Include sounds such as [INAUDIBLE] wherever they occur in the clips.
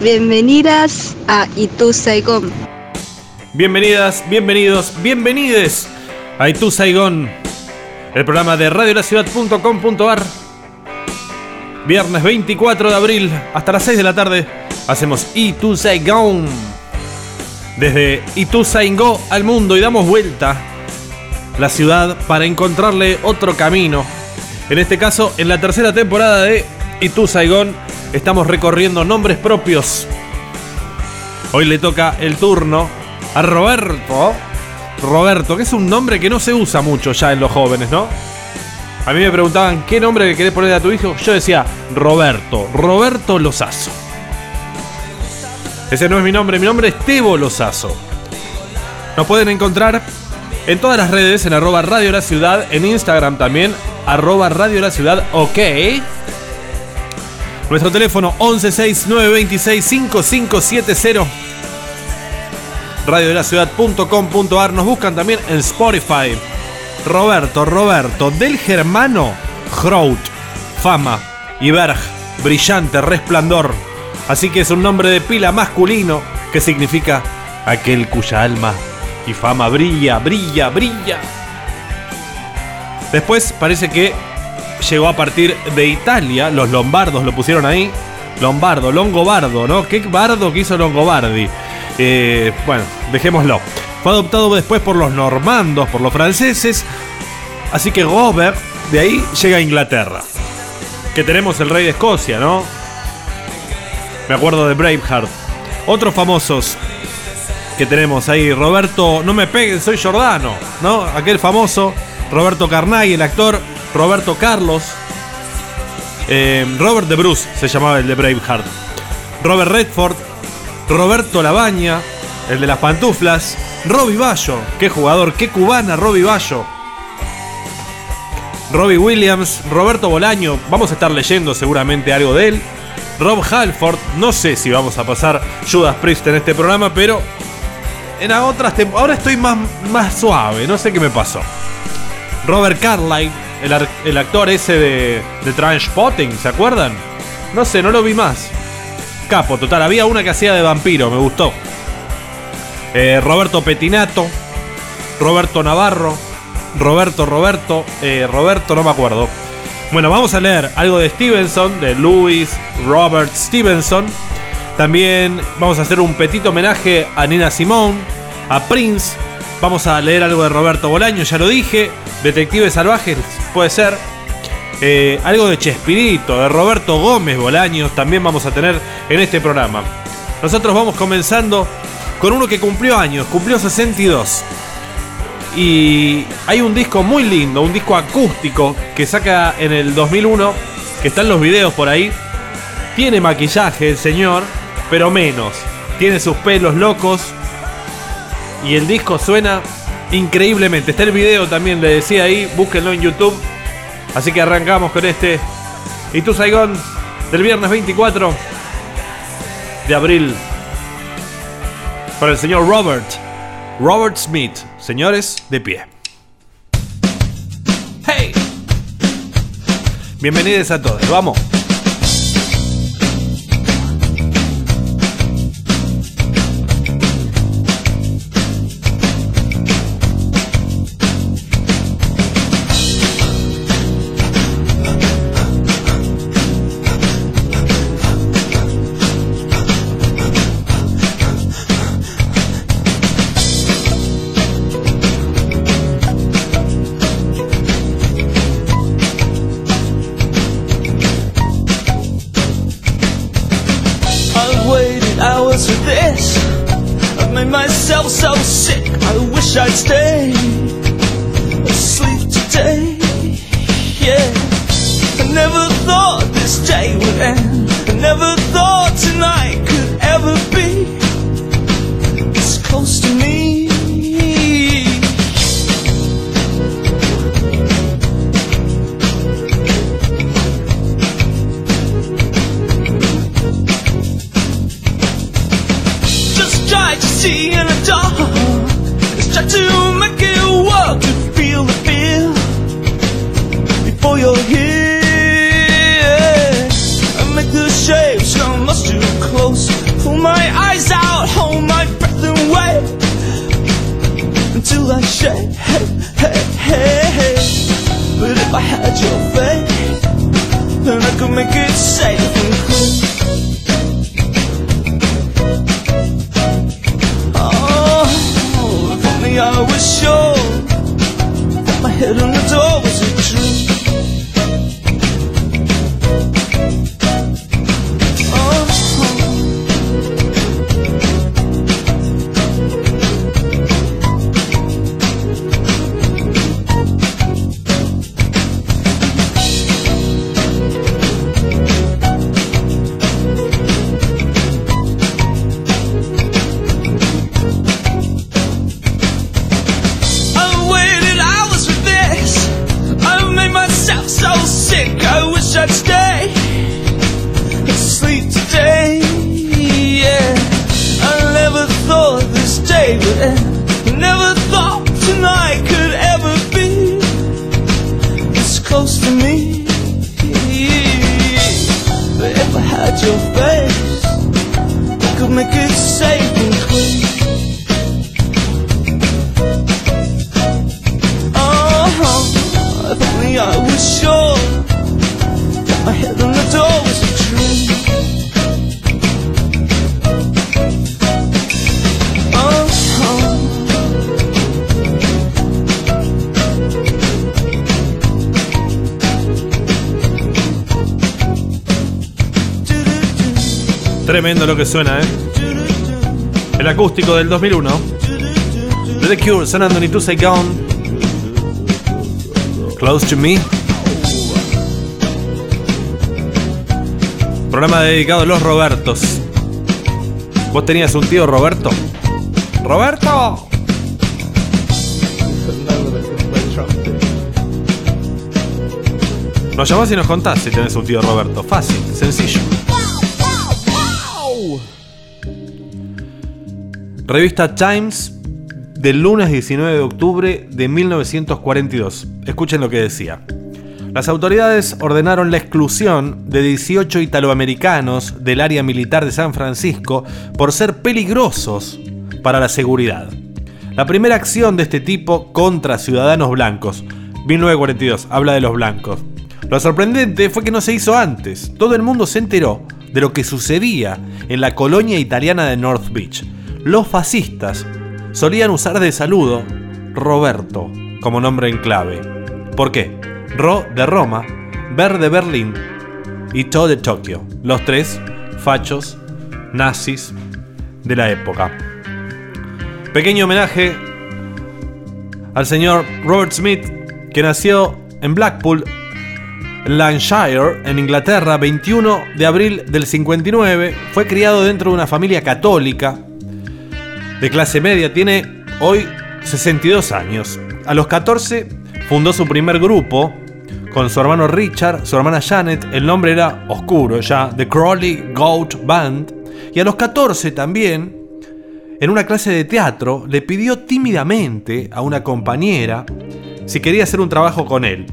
Bienvenidas a Itu Saigon. Bienvenidas, bienvenidos, bienvenides a Itu Saigon, el programa de radiolaciudad.com.ar. Viernes 24 de abril, hasta las 6 de la tarde, hacemos Itu Saigon. Desde Itu Saigon al mundo y damos vuelta la ciudad para encontrarle otro camino. En este caso, en la tercera temporada de Itu Saigon, estamos recorriendo nombres propios. Hoy le toca el turno a Roberto. Roberto, que es un nombre que no se usa mucho ya en los jóvenes, ¿no? A mí me preguntaban qué nombre le querés poner a tu hijo. Yo decía Roberto, Roberto Lozazo. Ese no es mi nombre, mi nombre es Tebo Lozazo. Nos pueden encontrar en todas las redes, en arroba Radio La Ciudad, en Instagram también, arroba Radio La Ciudad, ok. Nuestro teléfono 1169265570 radiodelaciudad.com.ar Nos buscan también en Spotify. Roberto, Roberto, del germano Hrout, fama, Iberg, brillante, resplandor. Así que es un nombre de pila masculino que significa aquel cuya alma y fama brilla, brilla, brilla. Después parece que llegó a partir de Italia, los lombardos lo pusieron ahí. Lombardo, Longobardo, ¿no? ¿Qué bardo que hizo Longobardi? Eh, bueno, dejémoslo. Fue adoptado después por los normandos, por los franceses. Así que Robert de ahí llega a Inglaterra. Que tenemos el rey de Escocia, ¿no? Me acuerdo de Braveheart. Otros famosos que tenemos ahí. Roberto, no me peguen, soy Jordano, ¿no? Aquel famoso. Roberto Carnay, el actor. Roberto Carlos. Eh, Robert de Bruce se llamaba el de Braveheart. Robert Redford. Roberto Labaña, el de las pantuflas. Robbie Bayo, qué jugador, qué cubana Robbie Bayo. Robbie Williams, Roberto Bolaño, vamos a estar leyendo seguramente algo de él. Rob Halford, no sé si vamos a pasar Judas Priest en este programa, pero en otras ahora estoy más, más suave, no sé qué me pasó. Robert Carlyle, el, el actor ese de, de Transpotting, ¿se acuerdan? No sé, no lo vi más. Capo, total, había una que hacía de vampiro, me gustó. Eh, Roberto Petinato, Roberto Navarro, Roberto Roberto, eh, Roberto no me acuerdo. Bueno, vamos a leer algo de Stevenson, de Louis Robert Stevenson. También vamos a hacer un petito homenaje a Nina Simone, a Prince. Vamos a leer algo de Roberto Bolaño, ya lo dije. Detectives Salvajes, puede ser. Eh, algo de Chespirito, de Roberto Gómez Bolaños, también vamos a tener en este programa. Nosotros vamos comenzando con uno que cumplió años, cumplió 62. Y hay un disco muy lindo, un disco acústico que saca en el 2001, que están los videos por ahí. Tiene maquillaje el señor, pero menos. Tiene sus pelos locos. Y el disco suena increíblemente. Está el video también, le decía ahí, búsquenlo en YouTube. Así que arrancamos con este. Y tu Saigón del viernes 24 de abril. Para el señor Robert. Robert Smith. Señores, de pie. ¡Hey! Bienvenidos a todos. Vamos. say Tremendo lo que suena, ¿eh? El acústico del 2001. De The Cure sonando Need to Say Gone. Close to Me. Programa dedicado a los Robertos. ¿Vos tenías un tío Roberto? ¡Roberto! Nos llamás y nos contás si tenés un tío Roberto. Fácil, sencillo. Revista Times del lunes 19 de octubre de 1942. Escuchen lo que decía. Las autoridades ordenaron la exclusión de 18 italoamericanos del área militar de San Francisco por ser peligrosos para la seguridad. La primera acción de este tipo contra ciudadanos blancos. 1942, habla de los blancos. Lo sorprendente fue que no se hizo antes. Todo el mundo se enteró de lo que sucedía en la colonia italiana de North Beach. Los fascistas solían usar de saludo Roberto como nombre en clave. ¿Por qué? Ro de Roma, Ber de Berlín y To de Tokio. Los tres fachos nazis de la época. Pequeño homenaje al señor Robert Smith, que nació en Blackpool, Lancashire, en Inglaterra, 21 de abril del 59. Fue criado dentro de una familia católica de clase media. Tiene hoy 62 años. A los 14 fundó su primer grupo con su hermano Richard, su hermana Janet. El nombre era oscuro ya, The Crawley Goat Band. Y a los 14 también, en una clase de teatro, le pidió tímidamente a una compañera si quería hacer un trabajo con él.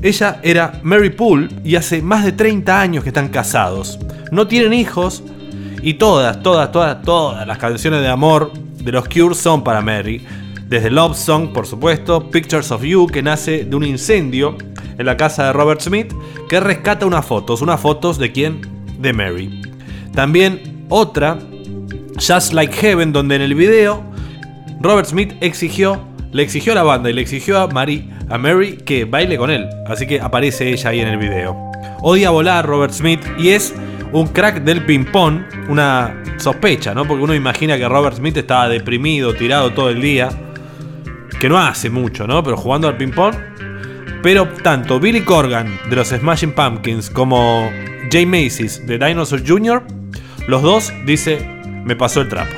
Ella era Mary Poole y hace más de 30 años que están casados. No tienen hijos y todas, todas, todas, todas las canciones de amor de los Cure son para Mary. Desde Love Song, por supuesto, Pictures of You, que nace de un incendio en la casa de Robert Smith, que rescata unas fotos. ¿Unas fotos de quién? De Mary. También otra, Just Like Heaven, donde en el video Robert Smith exigió, le exigió a la banda y le exigió a Mary, a Mary que baile con él. Así que aparece ella ahí en el video. Odia volar Robert Smith y es un crack del ping-pong, una sospecha, ¿no? Porque uno imagina que Robert Smith estaba deprimido, tirado todo el día, que no hace mucho, ¿no? Pero jugando al ping-pong. Pero tanto Billy Corgan de los Smashing Pumpkins como Jay Macy's de Dinosaur Jr., los dos, dice, me pasó el trapo.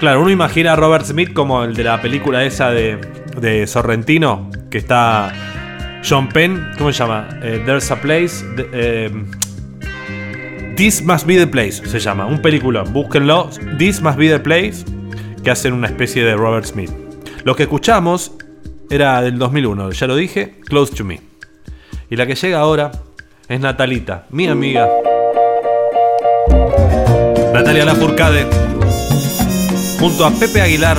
Claro, uno imagina a Robert Smith como el de la película esa de, de Sorrentino, que está John Penn, ¿cómo se llama? Eh, There's a Place. eh, This Must Be the Place se llama, un peliculón, búsquenlo. This Must Be the Place, que hacen una especie de Robert Smith. Lo que escuchamos era del 2001, ya lo dije, Close to Me. Y la que llega ahora es Natalita, mi amiga. Natalia Lafourcade junto a Pepe Aguilar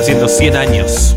haciendo 100 años.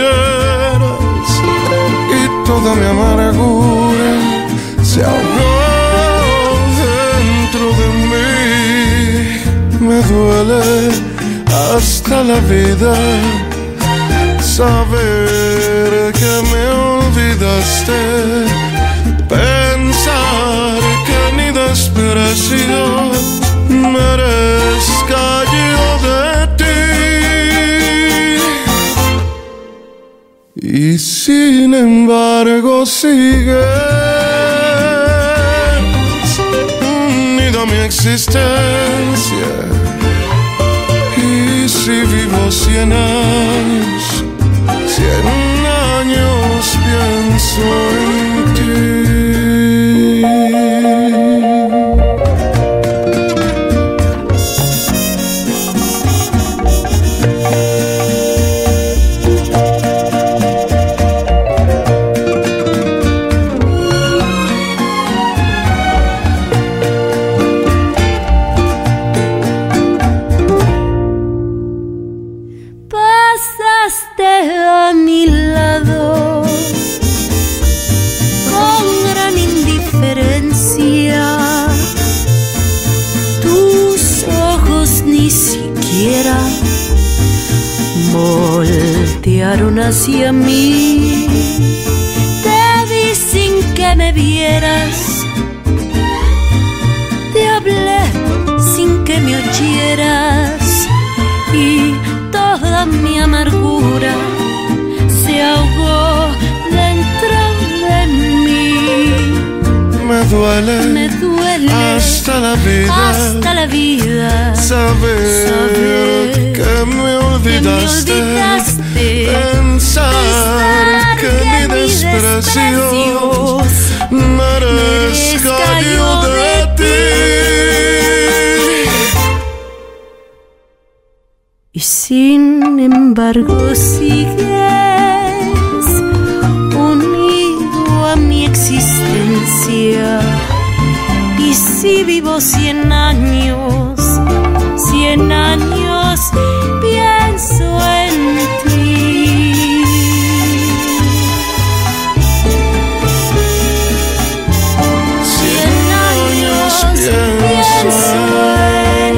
se ahogó dentro de mí. Me duele hasta la vida saber que me olvidaste, pensar que ni desprecio merezca yo de ti. Y sin embargo sigues existencia. Y si vivo cien años, cien años pienso en ti. A mi lado con gran indiferencia. Tus ojos ni siquiera voltearon hacia mí. Te vi sin que me vieras. Duele, Me duele hasta la vida. hasta la vida. Saber, saber que me que me olvidaste, pensar que, que mi desprecio merezca yo de ti. Y sin embargo sigues Y si vivo cien años, cien años pienso en ti. Cien años pienso en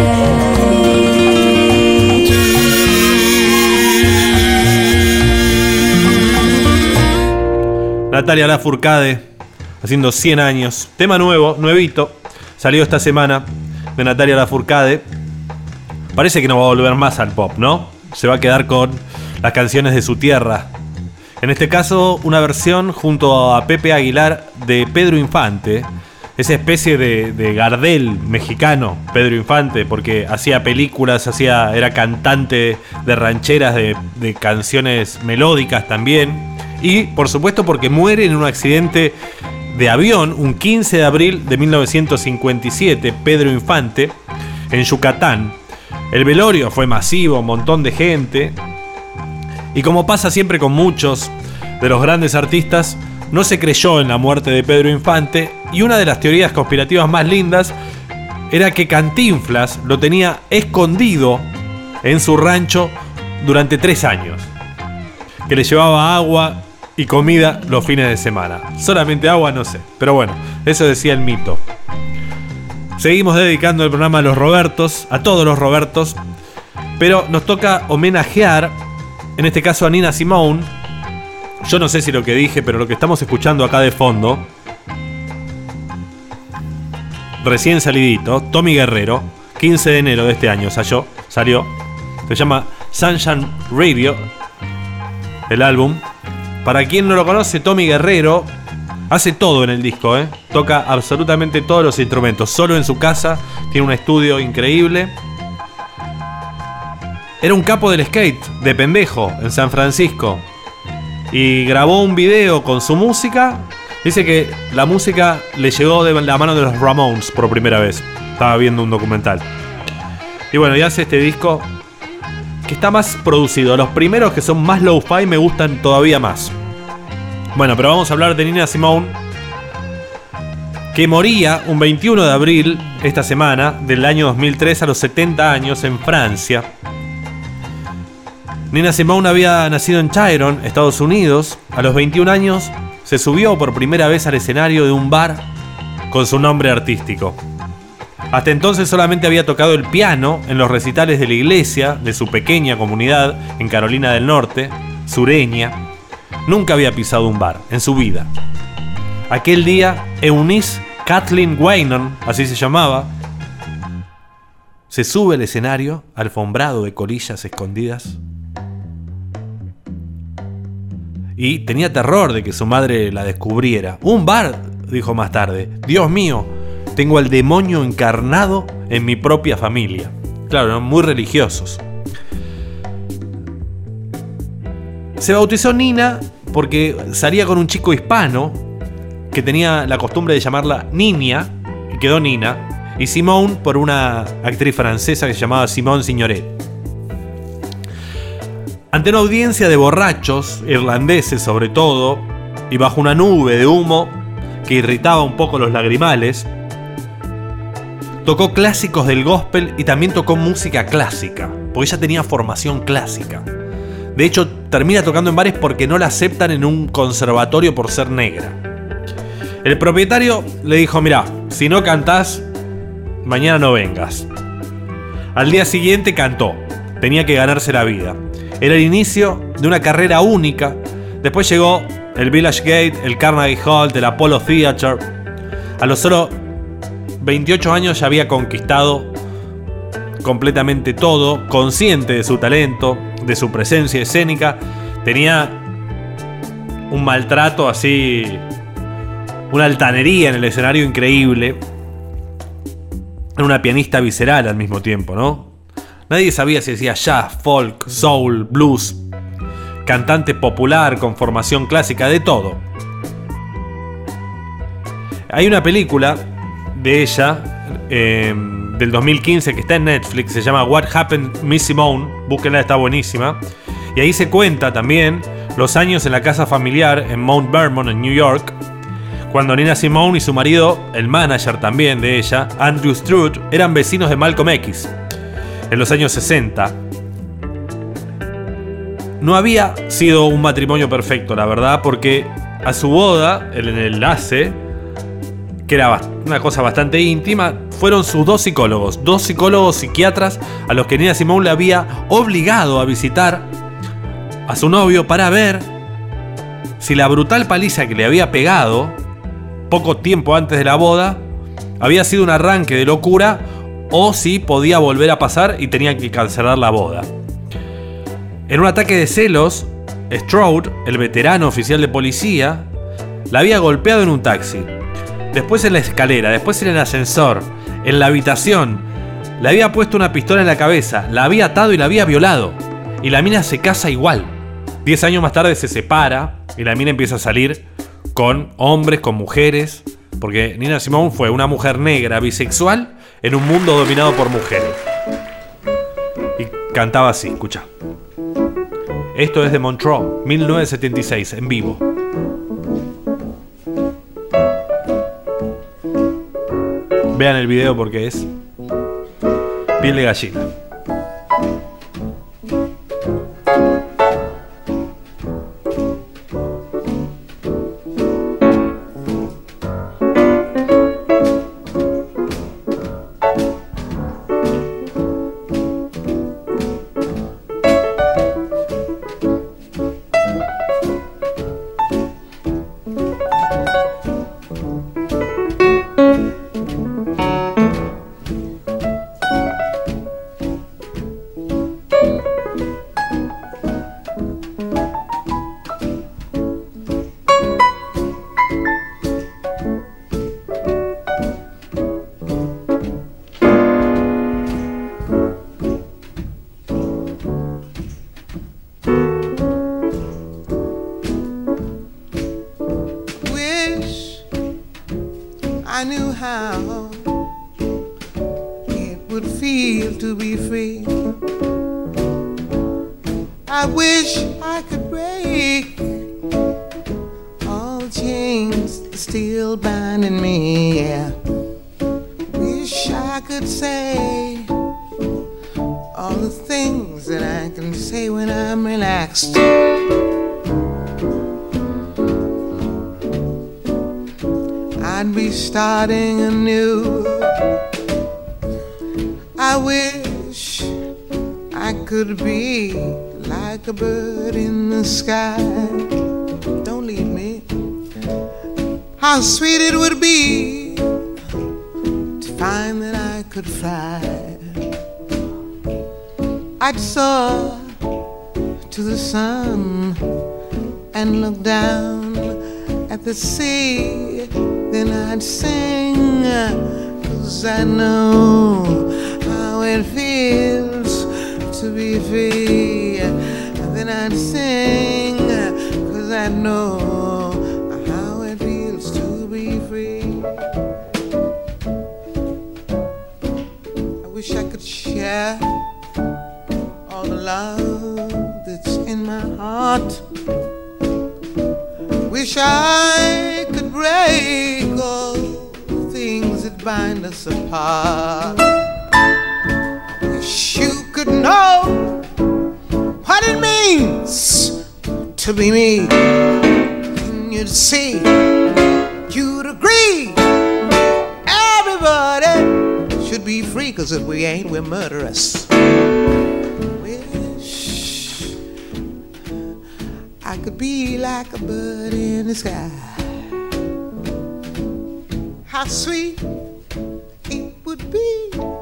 Natalia Lafourcade haciendo 100 años. Tema nuevo, nuevito. Salió esta semana de Natalia Lafourcade. Parece que no va a volver más al pop, ¿no? Se va a quedar con las canciones de su tierra. En este caso, una versión junto a Pepe Aguilar de Pedro Infante. Esa especie de, de Gardel mexicano, Pedro Infante, porque hacía películas, hacía, era cantante de rancheras, de canciones melódicas también. Y por supuesto porque muere en un accidente de avión un 15 de abril de 1957, Pedro Infante, en Yucatán. El velorio fue masivo, un montón de gente. Y como pasa siempre con muchos de los grandes artistas, no se creyó en la muerte de Pedro Infante y una de las teorías conspirativas más lindas era que Cantinflas lo tenía escondido en su rancho durante tres años. Que le llevaba agua y comida los fines de semana. Solamente agua no sé, pero bueno, eso decía el mito. Seguimos dedicando el programa a los Robertos, a todos los Robertos, pero nos toca homenajear, en este caso a Nina Simone. Yo no sé si lo que dije, pero lo que estamos escuchando acá de fondo, recién salidito, Tommy Guerrero, 15 de enero de este año salió, salió se llama Sunshine Radio, el álbum. Para quien no lo conoce, Tommy Guerrero hace todo en el disco, ¿eh? toca absolutamente todos los instrumentos, solo en su casa, tiene un estudio increíble. Era un capo del skate, de pendejo, en San Francisco. Y grabó un video con su música. Dice que la música le llegó de la mano de los Ramones por primera vez. Estaba viendo un documental. Y bueno, y hace este disco que está más producido. Los primeros que son más low-fi me gustan todavía más. Bueno, pero vamos a hablar de Nina Simone, que moría un 21 de abril esta semana del año 2003 a los 70 años en Francia. Nina Simone había nacido en Chiron, Estados Unidos. A los 21 años se subió por primera vez al escenario de un bar con su nombre artístico. Hasta entonces solamente había tocado el piano en los recitales de la iglesia de su pequeña comunidad en Carolina del Norte, sureña. Nunca había pisado un bar en su vida. Aquel día, Eunice Kathleen Waynon, así se llamaba, se sube al escenario, alfombrado de colillas escondidas, y tenía terror de que su madre la descubriera. Un bar, dijo más tarde. Dios mío, tengo al demonio encarnado en mi propia familia. Claro, eran muy religiosos. Se bautizó Nina porque salía con un chico hispano que tenía la costumbre de llamarla Niña y quedó Nina. Y Simone por una actriz francesa que se llamaba Simone Signoret. Ante una audiencia de borrachos, irlandeses sobre todo, y bajo una nube de humo que irritaba un poco los lagrimales, tocó clásicos del gospel y también tocó música clásica, porque ella tenía formación clásica. De hecho, termina tocando en bares porque no la aceptan en un conservatorio por ser negra. El propietario le dijo, mira, si no cantás, mañana no vengas. Al día siguiente cantó, tenía que ganarse la vida. Era el inicio de una carrera única. Después llegó el Village Gate, el Carnegie Hall, el Apollo Theater. A los solo 28 años ya había conquistado completamente todo, consciente de su talento, de su presencia escénica. Tenía un maltrato así, una altanería en el escenario increíble. Era una pianista visceral al mismo tiempo, ¿no? Nadie sabía si decía jazz, folk, soul, blues, cantante popular con formación clásica, de todo. Hay una película de ella eh, del 2015 que está en Netflix, se llama What Happened Miss Simone, búsquenla, está buenísima. Y ahí se cuenta también los años en la casa familiar en Mount Vermont, en New York, cuando Nina Simone y su marido, el manager también de ella, Andrew Strutt, eran vecinos de Malcolm X en los años 60. No había sido un matrimonio perfecto, la verdad, porque a su boda, el enlace, que era una cosa bastante íntima, fueron sus dos psicólogos, dos psicólogos psiquiatras a los que Nina Simone le había obligado a visitar a su novio para ver si la brutal paliza que le había pegado poco tiempo antes de la boda había sido un arranque de locura o si podía volver a pasar y tenían que cancelar la boda. En un ataque de celos, Stroud, el veterano oficial de policía, la había golpeado en un taxi. Después en la escalera, después en el ascensor, en la habitación. Le había puesto una pistola en la cabeza, la había atado y la había violado. Y la mina se casa igual. Diez años más tarde se separa y la mina empieza a salir con hombres, con mujeres. Porque Nina Simone fue una mujer negra, bisexual, en un mundo dominado por mujeres. Y cantaba así, escucha. Esto es de Montreux, 1976, en vivo. Vean el video porque es piel de gallina. Still binding me. Yeah. Wish I could say all the things that I can say when I'm relaxed. I'd be starting anew. I wish I could be like a bird in the sky. How sweet it would be to find that I could fly. I'd soar to the sun and look down at the sea. Then I'd sing, cause I know how it feels to be free. Then I'd sing, cause I know love that's in my heart. Wish I could break all things that bind us apart. Wish you could know what it means to be me. And you'd see, you'd agree. Everybody should be free, cause if we ain't, we're murderous. I could be like a bird in the sky. How sweet it would be.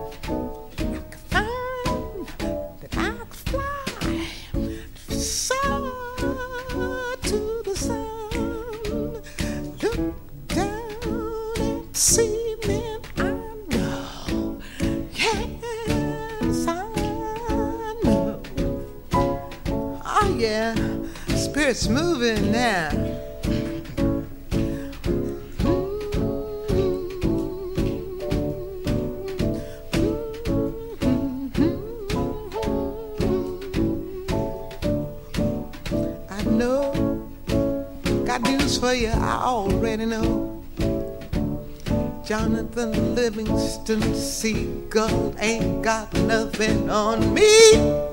Spirit's moving now. I know, got news for you. I already know. Jonathan Livingston Seagull ain't got nothing on me.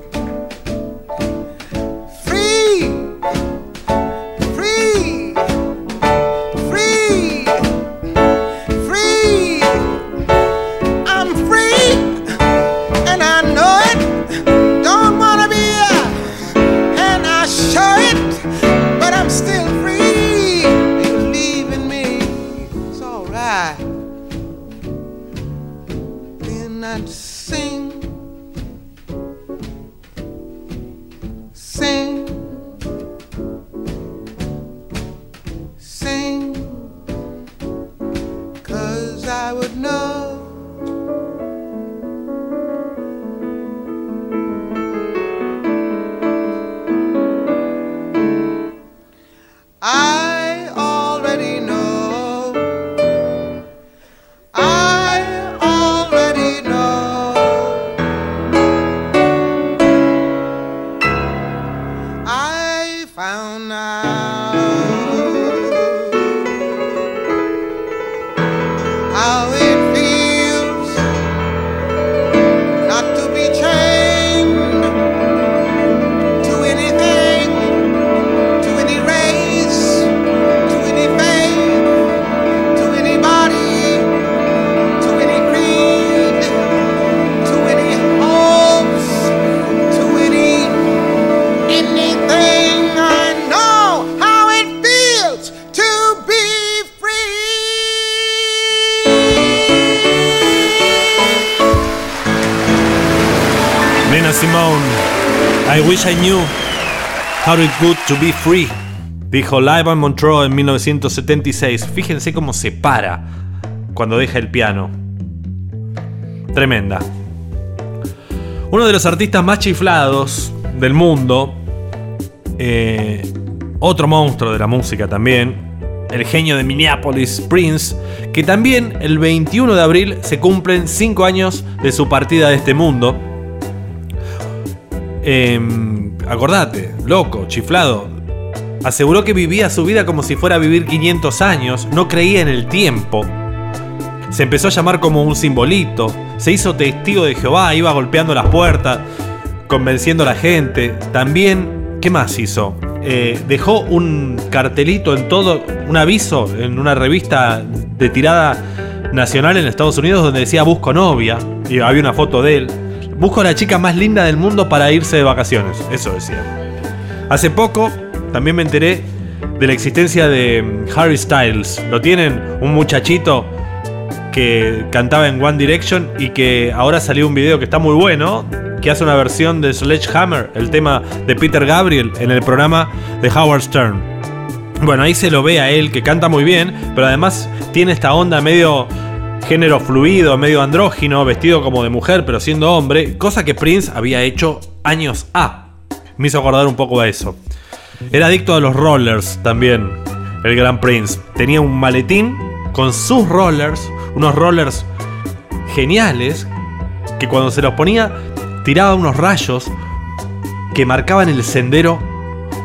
How it good to be free. Dijo Live on Montreux en 1976. Fíjense cómo se para cuando deja el piano. Tremenda. Uno de los artistas más chiflados del mundo. eh, otro monstruo de la música también. el genio de Minneapolis, Prince, que también el 21 de abril se cumplen 5 años de su partida de este mundo. Em, acordate, loco, chiflado. Aseguró que vivía su vida como si fuera a vivir 500 años, no creía en el tiempo. Se empezó a llamar como un simbolito, se hizo testigo de Jehová, iba golpeando las puertas, convenciendo a la gente. También, ¿qué más hizo? Eh, dejó un cartelito en todo, un aviso en una revista de tirada nacional en Estados Unidos donde decía busco novia y había una foto de él. Busco a la chica más linda del mundo para irse de vacaciones, eso decía. Hace poco también me enteré de la existencia de Harry Styles. Lo tienen un muchachito que cantaba en One Direction y que ahora salió un video que está muy bueno, que hace una versión de Sledgehammer, el tema de Peter Gabriel, en el programa de Howard Stern. Bueno, ahí se lo ve a él, que canta muy bien, pero además tiene esta onda medio género fluido, medio andrógino, vestido como de mujer, pero siendo hombre, cosa que Prince había hecho años A. Me hizo acordar un poco a eso. Era adicto a los rollers también, el gran Prince. Tenía un maletín con sus rollers, unos rollers geniales, que cuando se los ponía tiraba unos rayos que marcaban el sendero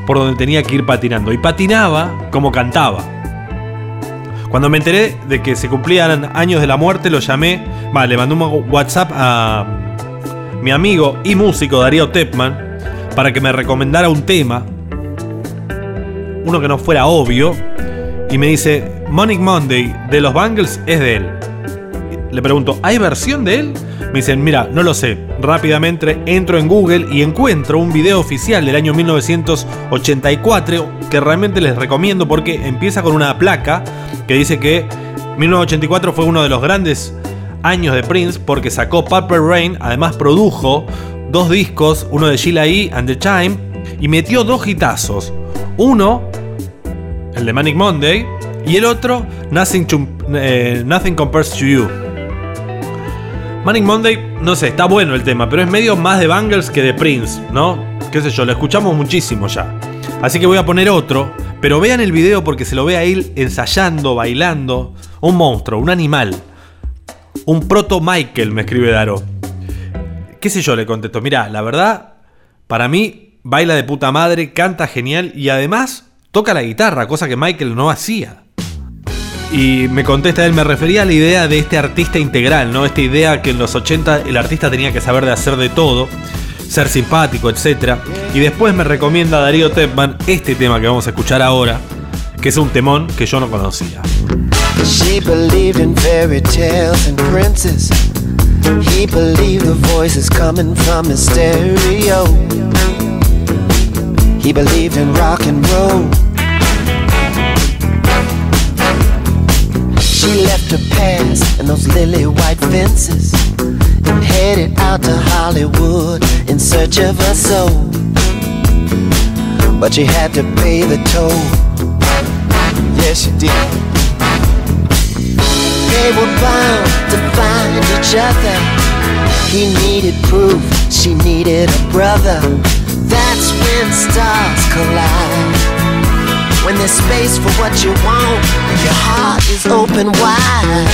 por donde tenía que ir patinando. Y patinaba como cantaba. Cuando me enteré de que se cumplían años de la muerte, lo llamé, va, le mandé un WhatsApp a mi amigo y músico Darío Tepman para que me recomendara un tema, uno que no fuera obvio, y me dice, Monic Monday de los Bangles es de él. Le pregunto, ¿hay versión de él? Me dicen, mira, no lo sé. Rápidamente entro en Google y encuentro un video oficial del año 1984 que realmente les recomiendo porque empieza con una placa que dice que 1984 fue uno de los grandes años de Prince porque sacó Purple Rain, además produjo dos discos, uno de Sheila E. and the Time, y metió dos hitazos. Uno, el de Manic Monday, y el otro, Nothing, to- eh, Nothing Compares to You. Manic Monday, no sé, está bueno el tema, pero es medio más de Bangles que de Prince, ¿no? Qué sé yo, lo escuchamos muchísimo ya. Así que voy a poner otro, pero vean el video porque se lo ve a él ensayando, bailando. Un monstruo, un animal. Un proto Michael, me escribe Daro. ¿Qué sé yo? Le contesto. Mira, la verdad, para mí, baila de puta madre, canta genial y además toca la guitarra, cosa que Michael no hacía. Y me contesta él, me refería a la idea de este artista integral, ¿no? Esta idea que en los 80 el artista tenía que saber de hacer de todo, ser simpático, etc. Y después me recomienda Darío Tepman este tema que vamos a escuchar ahora, que es un temón que yo no conocía. He believed the voices coming from his stereo. He believed in rock and roll. She left her past and those lily white fences and headed out to Hollywood in search of her soul. But she had to pay the toll. Yes, she did. They were bound to find each other. He needed proof, she needed a brother. That's when stars collide. When there's space for what you want, and your heart is open wide.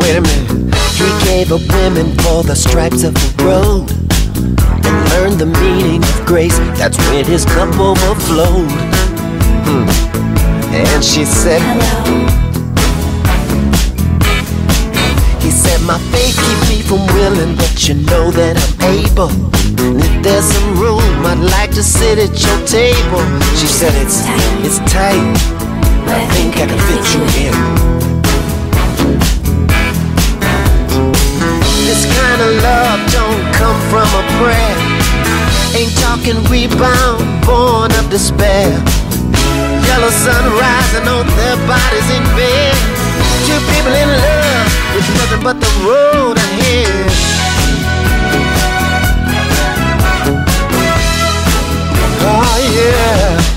Wait a minute. He gave up women for the stripes of the road learned the meaning of grace. That's when his cup overflowed. Hmm. And she said, Hello. He said, My faith keeps me from willing, but you know that I'm able. And if there's some room, I'd like to sit at your table. She said, It's tight, it's tight, but I think I can fit you in. This kind of love don't come from a prayer. Ain't talking rebound, born of despair. Yellow sun rising on their bodies in bed. Two people in love with nothing but the road ahead. Oh yeah.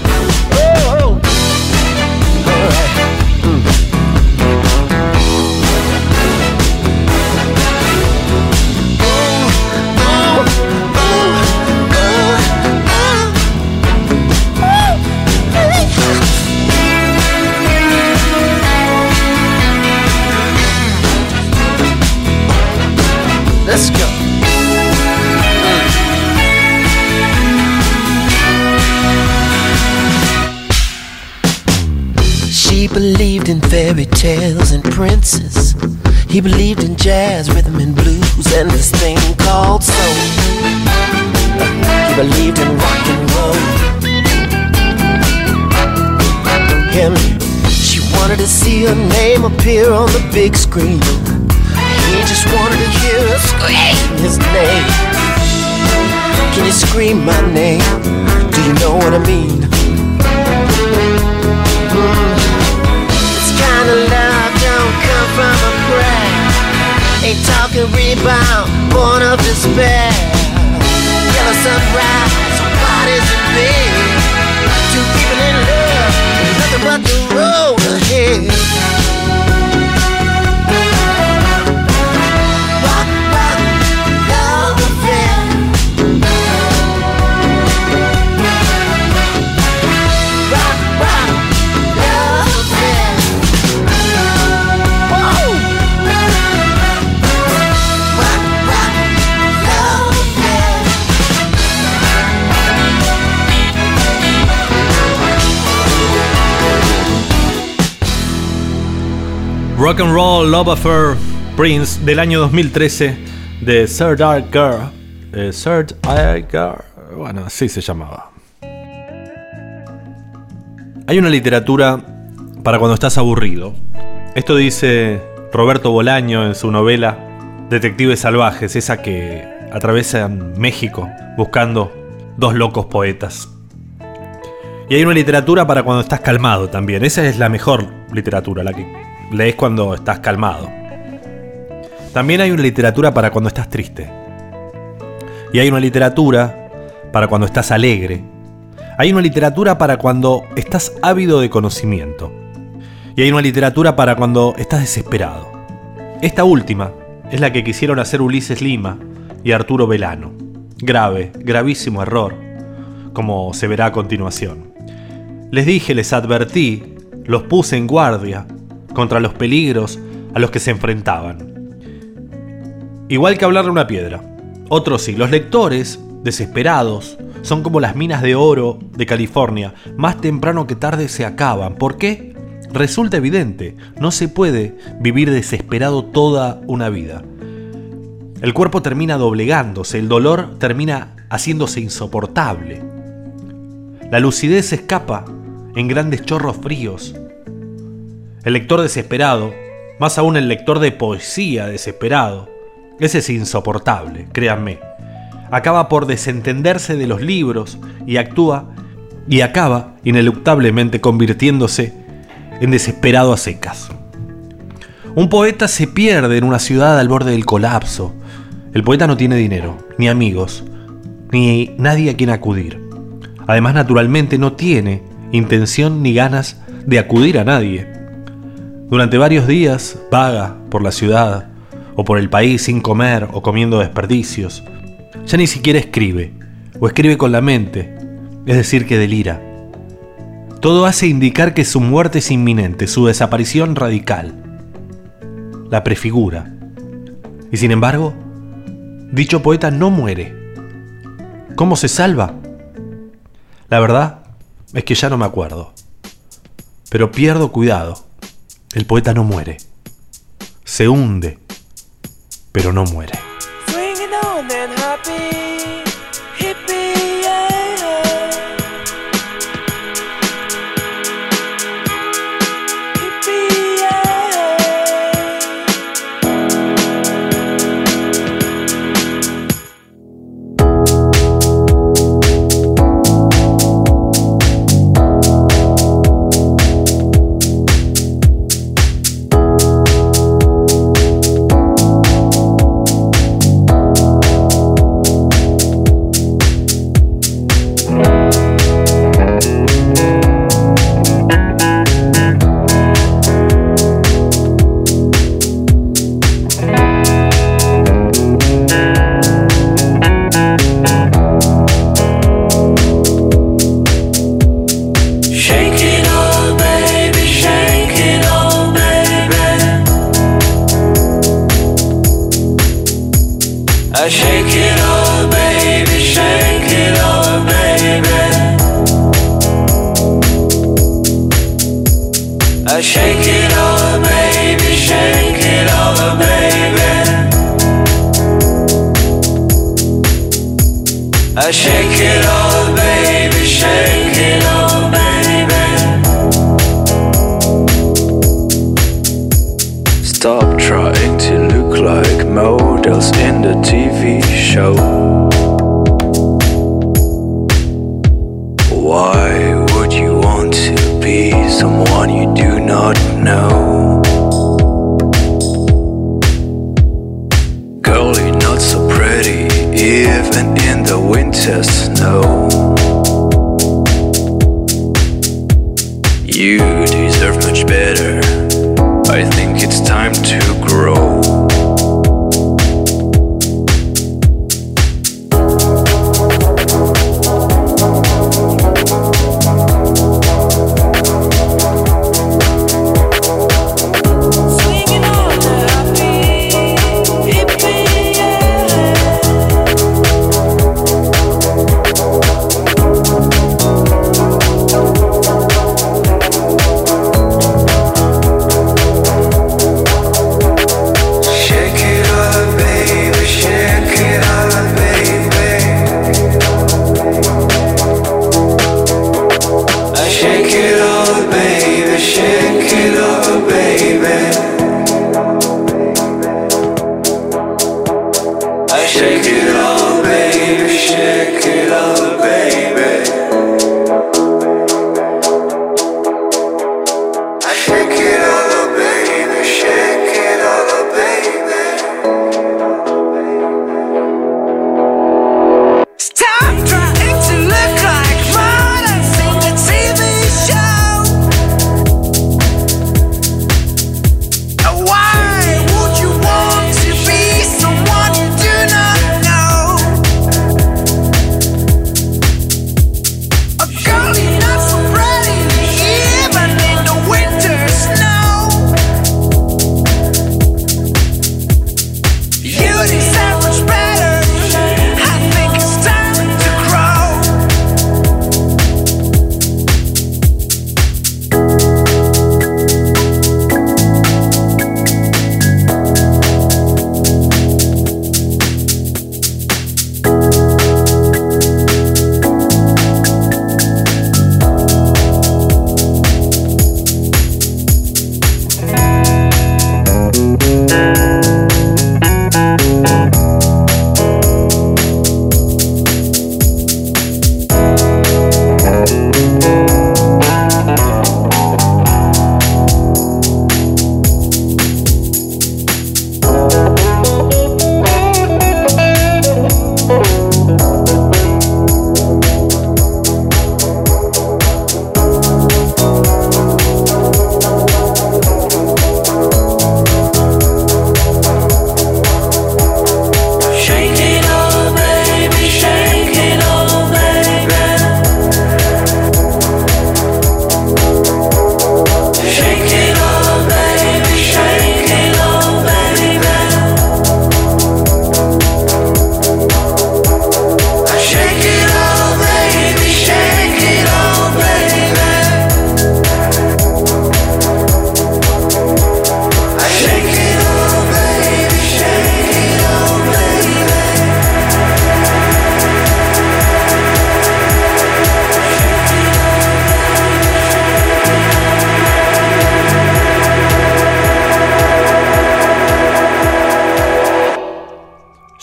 Believed in fairy tales and princes. He believed in jazz, rhythm and blues, and this thing called soul. He believed in rock and roll. Him, she wanted to see her name appear on the big screen. He just wanted to hear her scream his name. Can you scream my name? Do you know what I mean? Mm. Kind of love don't come from a prayer. Ain't talking rebound, born of despair. Yellow sunrise, bodies and big. Two people in love, nothing but the road ahead. Rock and Roll Love Affair Prince del año 2013 de Third Eye Girl. Eh, Third Eye Girl. Bueno, así se llamaba. Hay una literatura para cuando estás aburrido. Esto dice Roberto Bolaño en su novela Detectives Salvajes, esa que atravesan México buscando dos locos poetas. Y hay una literatura para cuando estás calmado también. Esa es la mejor literatura, la que lees cuando estás calmado. También hay una literatura para cuando estás triste. Y hay una literatura para cuando estás alegre. Hay una literatura para cuando estás ávido de conocimiento. Y hay una literatura para cuando estás desesperado. Esta última es la que quisieron hacer Ulises Lima y Arturo Velano. Grave, gravísimo error, como se verá a continuación. Les dije, les advertí, los puse en guardia contra los peligros a los que se enfrentaban. Igual que hablarle a una piedra. Otros sí, los lectores, desesperados, son como las minas de oro de California, más temprano que tarde se acaban. ¿Por qué? Resulta evidente, no se puede vivir desesperado toda una vida. El cuerpo termina doblegándose, el dolor termina haciéndose insoportable. La lucidez escapa en grandes chorros fríos. El lector desesperado, más aún el lector de poesía desesperado, ese es insoportable, créanme. Acaba por desentenderse de los libros y actúa y acaba ineluctablemente convirtiéndose en desesperado a secas. Un poeta se pierde en una ciudad al borde del colapso. El poeta no tiene dinero, ni amigos, ni nadie a quien acudir. Además, naturalmente, no tiene intención ni ganas de acudir a nadie. Durante varios días vaga por la ciudad o por el país sin comer o comiendo desperdicios. Ya ni siquiera escribe, o escribe con la mente, es decir, que delira. Todo hace indicar que su muerte es inminente, su desaparición radical. La prefigura. Y sin embargo, dicho poeta no muere. ¿Cómo se salva? La verdad es que ya no me acuerdo. Pero pierdo cuidado. El poeta no muere. Se hunde, pero no muere. Stop trying to look like models in the TV show. Why would you want to be someone you do not know? Girl, you're not so pretty, even in the winter snow.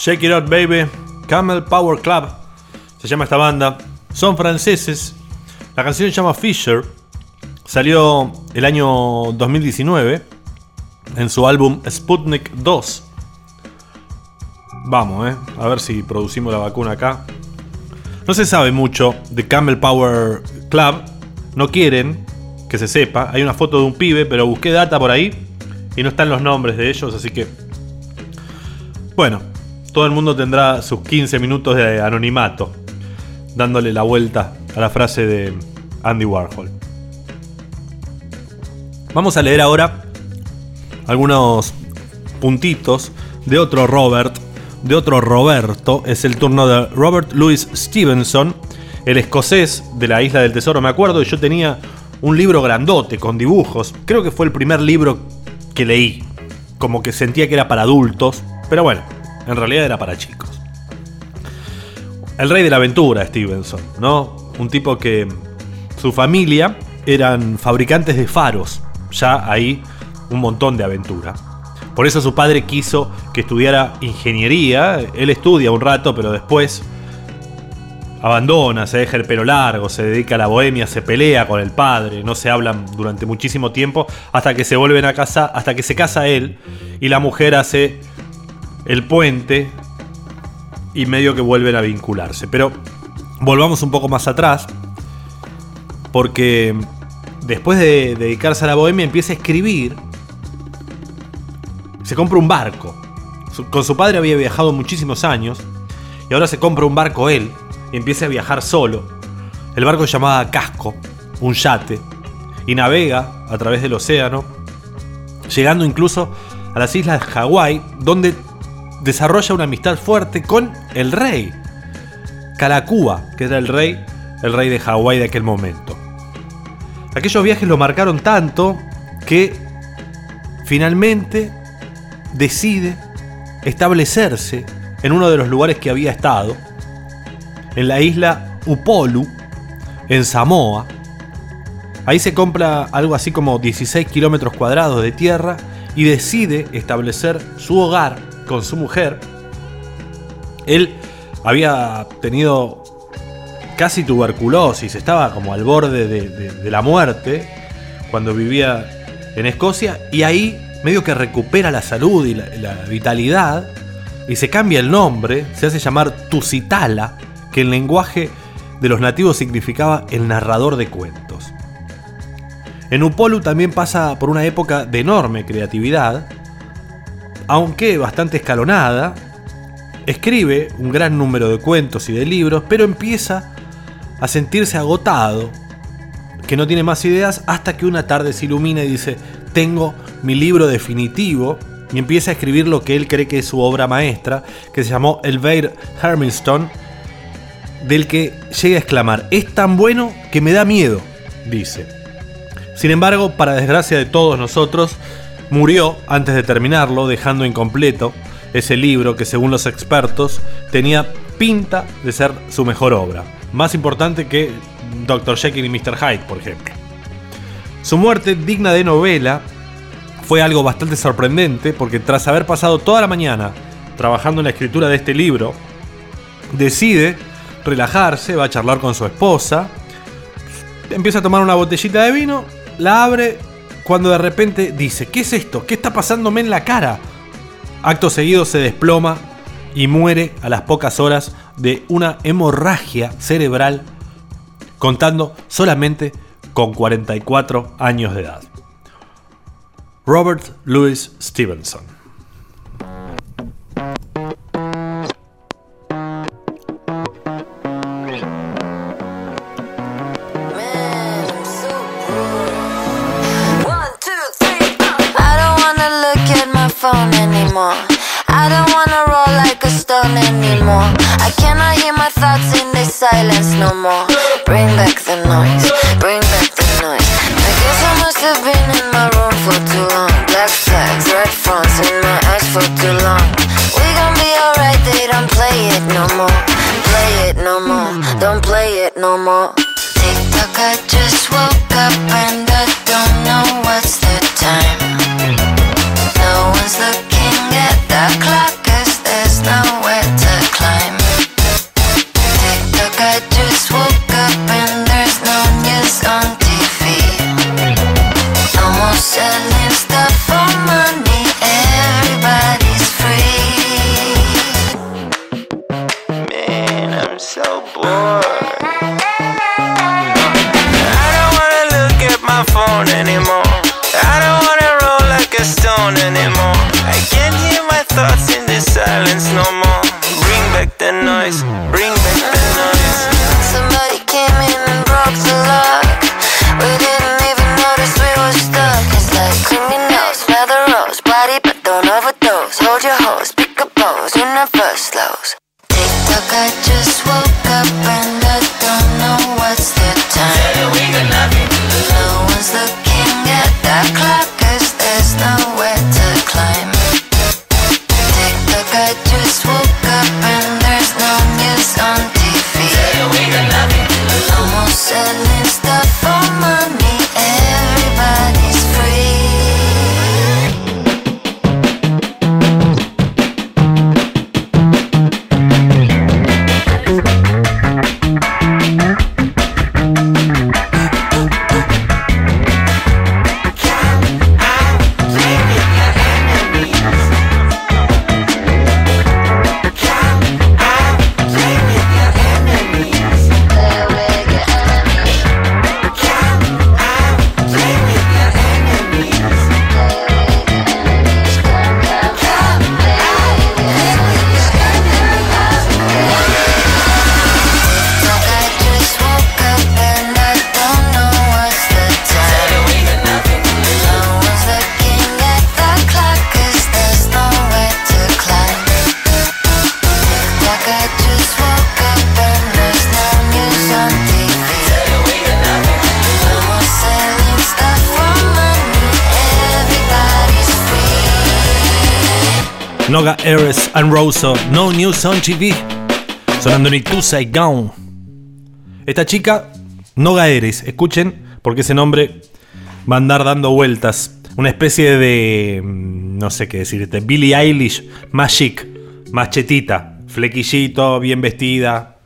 Shake It Out Baby, Camel Power Club, se llama esta banda. Son franceses. La canción se llama Fisher. Salió el año 2019 en su álbum Sputnik 2. Vamos, eh. A ver si producimos la vacuna acá. No se sabe mucho de Camel Power Club. No quieren que se sepa. Hay una foto de un pibe, pero busqué data por ahí y no están los nombres de ellos, así que. Bueno, todo el mundo tendrá sus 15 minutos de anonimato, dándole la vuelta a la frase de Andy Warhol. Vamos a leer ahora algunos puntitos de otro Robert, de otro Roberto. Es el turno de Robert Louis Stevenson, el escocés de la Isla del Tesoro. Me acuerdo que yo tenía un libro grandote con dibujos. Creo que fue el primer libro que leí. Como que sentía que era para adultos, pero bueno, en realidad era para chicos. El rey de la aventura, Stevenson, ¿no? Un tipo que su familia eran fabricantes de faros. Ya ahí un montón de aventura. Por eso su padre quiso que estudiara ingeniería. Él estudia un rato, pero después abandona, se deja el pelo largo, se dedica a la bohemia, se pelea con el padre, no se hablan durante muchísimo tiempo hasta que se vuelven a casa, hasta que se casa él y la mujer hace el puente y medio que vuelven a vincularse. Pero volvamos un poco más atrás, porque después de dedicarse a la bohemia empieza a escribir, se compra un barco. Con su padre había viajado muchísimos años y ahora se compra un barco él y empieza a viajar solo. El barco se llamaba Casco, un yate, y navega a través del océano, llegando incluso a las islas Hawái, donde desarrolla una amistad fuerte con el rey, Kalakua, que era el rey, el rey de Hawái de aquel momento. Aquellos viajes lo marcaron tanto que finalmente decide establecerse en uno de los lugares que había estado, en la isla Upolu, en Samoa. Ahí se compra algo así como 16 kilómetros cuadrados de tierra y decide establecer su hogar con su mujer. Él había tenido casi tuberculosis, estaba como al borde de, la muerte cuando vivía en Escocia y ahí medio que recupera la salud y la, la vitalidad y se cambia el nombre, se hace llamar Tusitala, que en lenguaje de los nativos significaba el narrador de cuentos. En Upolu también pasa por una época de enorme creatividad, aunque bastante escalonada, escribe un gran número de cuentos y de libros, pero empieza a sentirse agotado, que no tiene más ideas, hasta que una tarde se ilumina y dice, tengo mi libro definitivo, y empieza a escribir lo que él cree que es su obra maestra, que se llamó El Beir Hermiston, del que llega a exclamar, es tan bueno que me da miedo, dice. Sin embargo, para desgracia de todos nosotros, murió antes de terminarlo, dejando incompleto ese libro que según los expertos tenía pinta de ser su mejor obra. Más importante que Dr. Jekyll y Mr. Hyde, por ejemplo. Su muerte, digna de novela, fue algo bastante sorprendente porque tras haber pasado toda la mañana trabajando en la escritura de este libro, decide relajarse, va a charlar con su esposa, empieza a tomar una botellita de vino, la abre, cuando de repente dice, ¿qué es esto? ¿Qué está pasándome en la cara? Acto seguido se desploma y muere a las pocas horas de una hemorragia cerebral, contando solamente con 44 años de edad. Robert Louis Stevenson. Stone anymore. I cannot hear my thoughts in this silence no more. Bring back the noise, bring back the noise. I guess I must have been in my room for too long. Black flags, red fronts in my eyes for too long. We gon' be alright, they don't play it no more. Play it no more, don't play it no more. Tick tock, I just woke up Noga Eres and Rosso, No News on TV. Sonando en Itu Gone. Esta chica, Noga Eres, escuchen, porque ese nombre va a andar dando vueltas. Una especie de. mm, No sé qué decirte. Billie Eilish, más chic, más chetita, flequillito, bien vestida.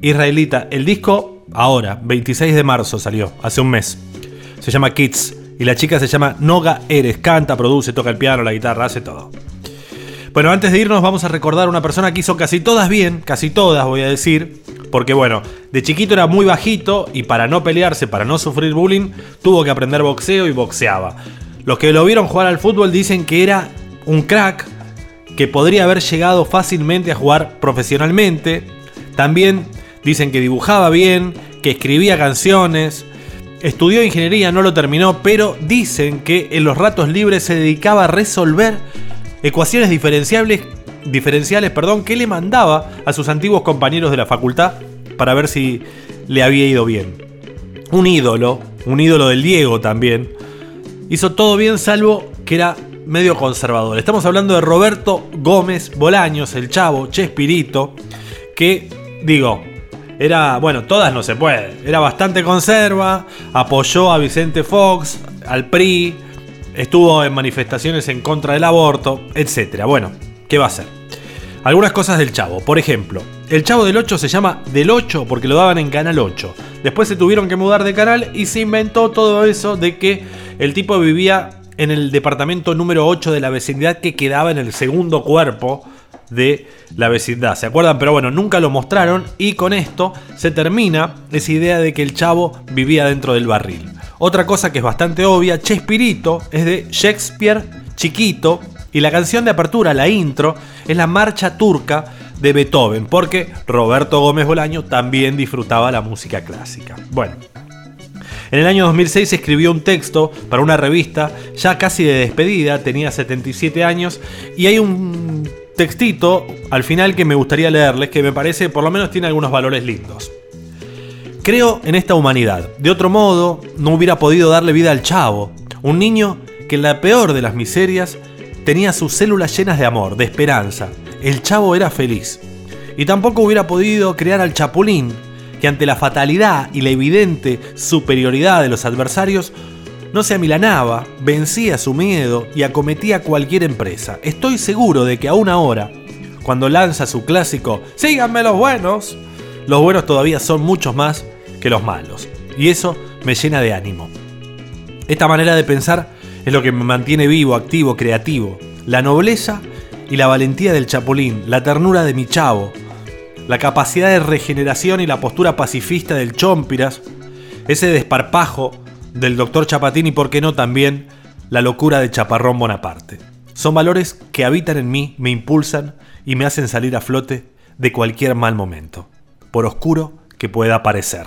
Israelita. El disco, ahora, 26 de marzo salió, hace un mes. Se llama Kids. Y la chica se llama Noga Eres. Canta, produce, toca el piano, la guitarra, hace todo. Bueno, antes de irnos vamos a recordar una persona que hizo casi todas bien, casi todas voy a decir, porque bueno, de chiquito era muy bajito y para no pelearse, para no sufrir bullying, tuvo que aprender boxeo y boxeaba. Los que lo vieron jugar al fútbol dicen que era un crack, que podría haber llegado fácilmente a jugar profesionalmente. También dicen que dibujaba bien, que escribía canciones, estudió ingeniería, no lo terminó, pero dicen que en los ratos libres se dedicaba a resolver ecuaciones diferenciales perdón, que le mandaba a sus antiguos compañeros de la facultad para ver si le había ido bien. Un ídolo, un ídolo del Diego también, hizo todo bien salvo que era medio conservador. Estamos hablando de Roberto Gómez Bolaños, el chavo, Chespirito, que digo, era, bueno, todas no se puede, era bastante conserva, apoyó a Vicente Fox, al PRI, estuvo en manifestaciones en contra del aborto, etc. Bueno, ¿qué va a hacer? Algunas cosas del Chavo. Por ejemplo, el Chavo del 8 se llama del 8 porque lo daban en Canal 8. Después se tuvieron que mudar de canal y se inventó todo eso de que el tipo vivía en el departamento número 8 de la vecindad que quedaba en el segundo cuerpo de la vecindad. ¿Se acuerdan? Pero bueno, nunca lo mostraron y con esto se termina esa idea de que el chavo vivía dentro del barril. Otra cosa que es bastante obvia, Chespirito es de Shakespeare chiquito y la canción de apertura, la intro, es la marcha turca de Beethoven, porque Roberto Gómez Bolaño también disfrutaba la música clásica. Bueno, en el año 2006 escribió un texto para una revista ya casi de despedida, tenía 77 años, y hay un textito al final que me gustaría leerles que me parece por lo menos tiene algunos valores lindos. Creo en esta humanidad. De otro modo, no hubiera podido darle vida al chavo, un niño que en la peor de las miserias tenía sus células llenas de amor, de esperanza. El chavo era feliz. Y tampoco hubiera podido crear al chapulín, que ante la fatalidad y la evidente superioridad de los adversarios, no se amilanaba, vencía su miedo y acometía cualquier empresa. Estoy seguro de que aún ahora, cuando lanza su clásico Síganme los buenos, los buenos todavía son muchos más que los malos. Y eso me llena de ánimo. Esta manera de pensar es lo que me mantiene vivo, activo, creativo. La nobleza y la valentía del chapulín, la ternura de mi chavo, la capacidad de regeneración y la postura pacifista del chompiras, ese desparpajo del doctor Chapatín y por qué no también la locura de Chaparrón Bonaparte. Son valores que habitan en mí, me impulsan y me hacen salir a flote de cualquier mal momento, por oscuro que pueda parecer.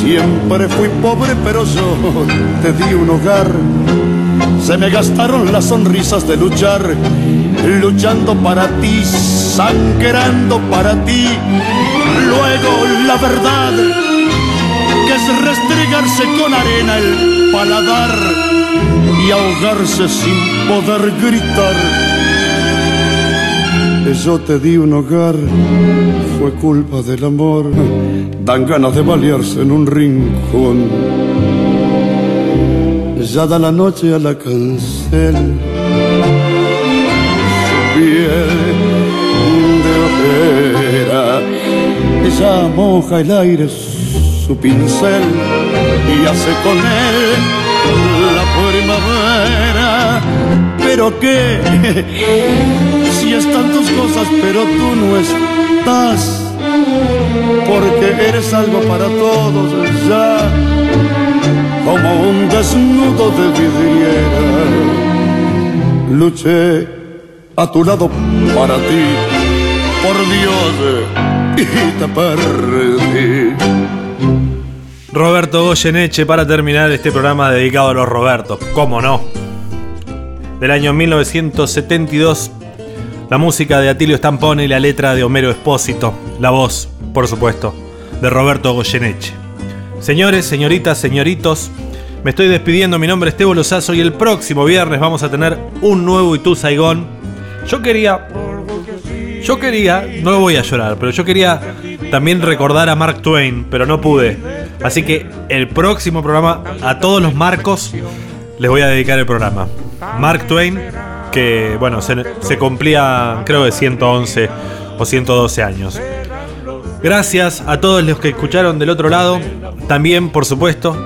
siempre fui pobre, pero yo te di un hogar. Se me gastaron las sonrisas de luchar, luchando para ti, sangrando para ti. Luego la verdad, que es restregarse con arena el paladar y ahogarse sin poder gritar. Yo te di un hogar, fue culpa del amor, dan ganas de balearse en un rincón. Ya da la noche a la cancel, su piel de ojera, ya moja el aire su pincel y hace con él la primavera. Pero qué, [LAUGHS] si están tus cosas, pero tú no estás, porque eres algo para todos ya, como un desnudo de vidriera. Luché a tu lado para ti, por Dios, y te perdí. Roberto Goyeneche para terminar este programa dedicado a los Robertos. ¿Cómo no? Del año 1972, la música de Atilio Stampone y la letra de Homero Espósito. La voz, por supuesto, de Roberto Goyeneche. Señores, señoritas, señoritos, me estoy despidiendo. Mi nombre es Tebo Lozazo y el próximo viernes vamos a tener un nuevo Itu Saigón. Yo quería. Yo quería. No lo voy a llorar, pero yo quería también recordar a Mark Twain, pero no pude. Así que el próximo programa, a todos los marcos, les voy a dedicar el programa. Mark Twain, que bueno, se, cumplía creo de 111 o 112 años. Gracias a todos los que escucharon del otro lado. También, por supuesto,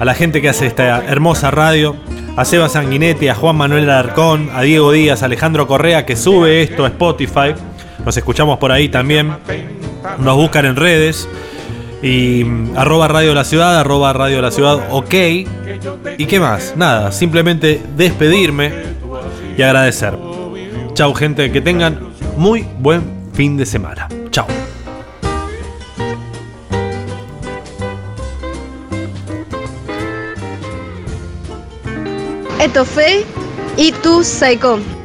a la gente que hace esta hermosa radio. A Seba Sanguinetti, a Juan Manuel Alarcón, a Diego Díaz, a Alejandro Correa, que sube esto a Spotify. Nos escuchamos por ahí también. Nos buscan en redes. Y mm, arroba Radio La Ciudad, arroba Radio La Ciudad, ok. ¿Y qué más? Nada, simplemente despedirme y agradecer. Chau gente, que tengan muy buen fin de semana. Chau. Esto fue Itu Saicom.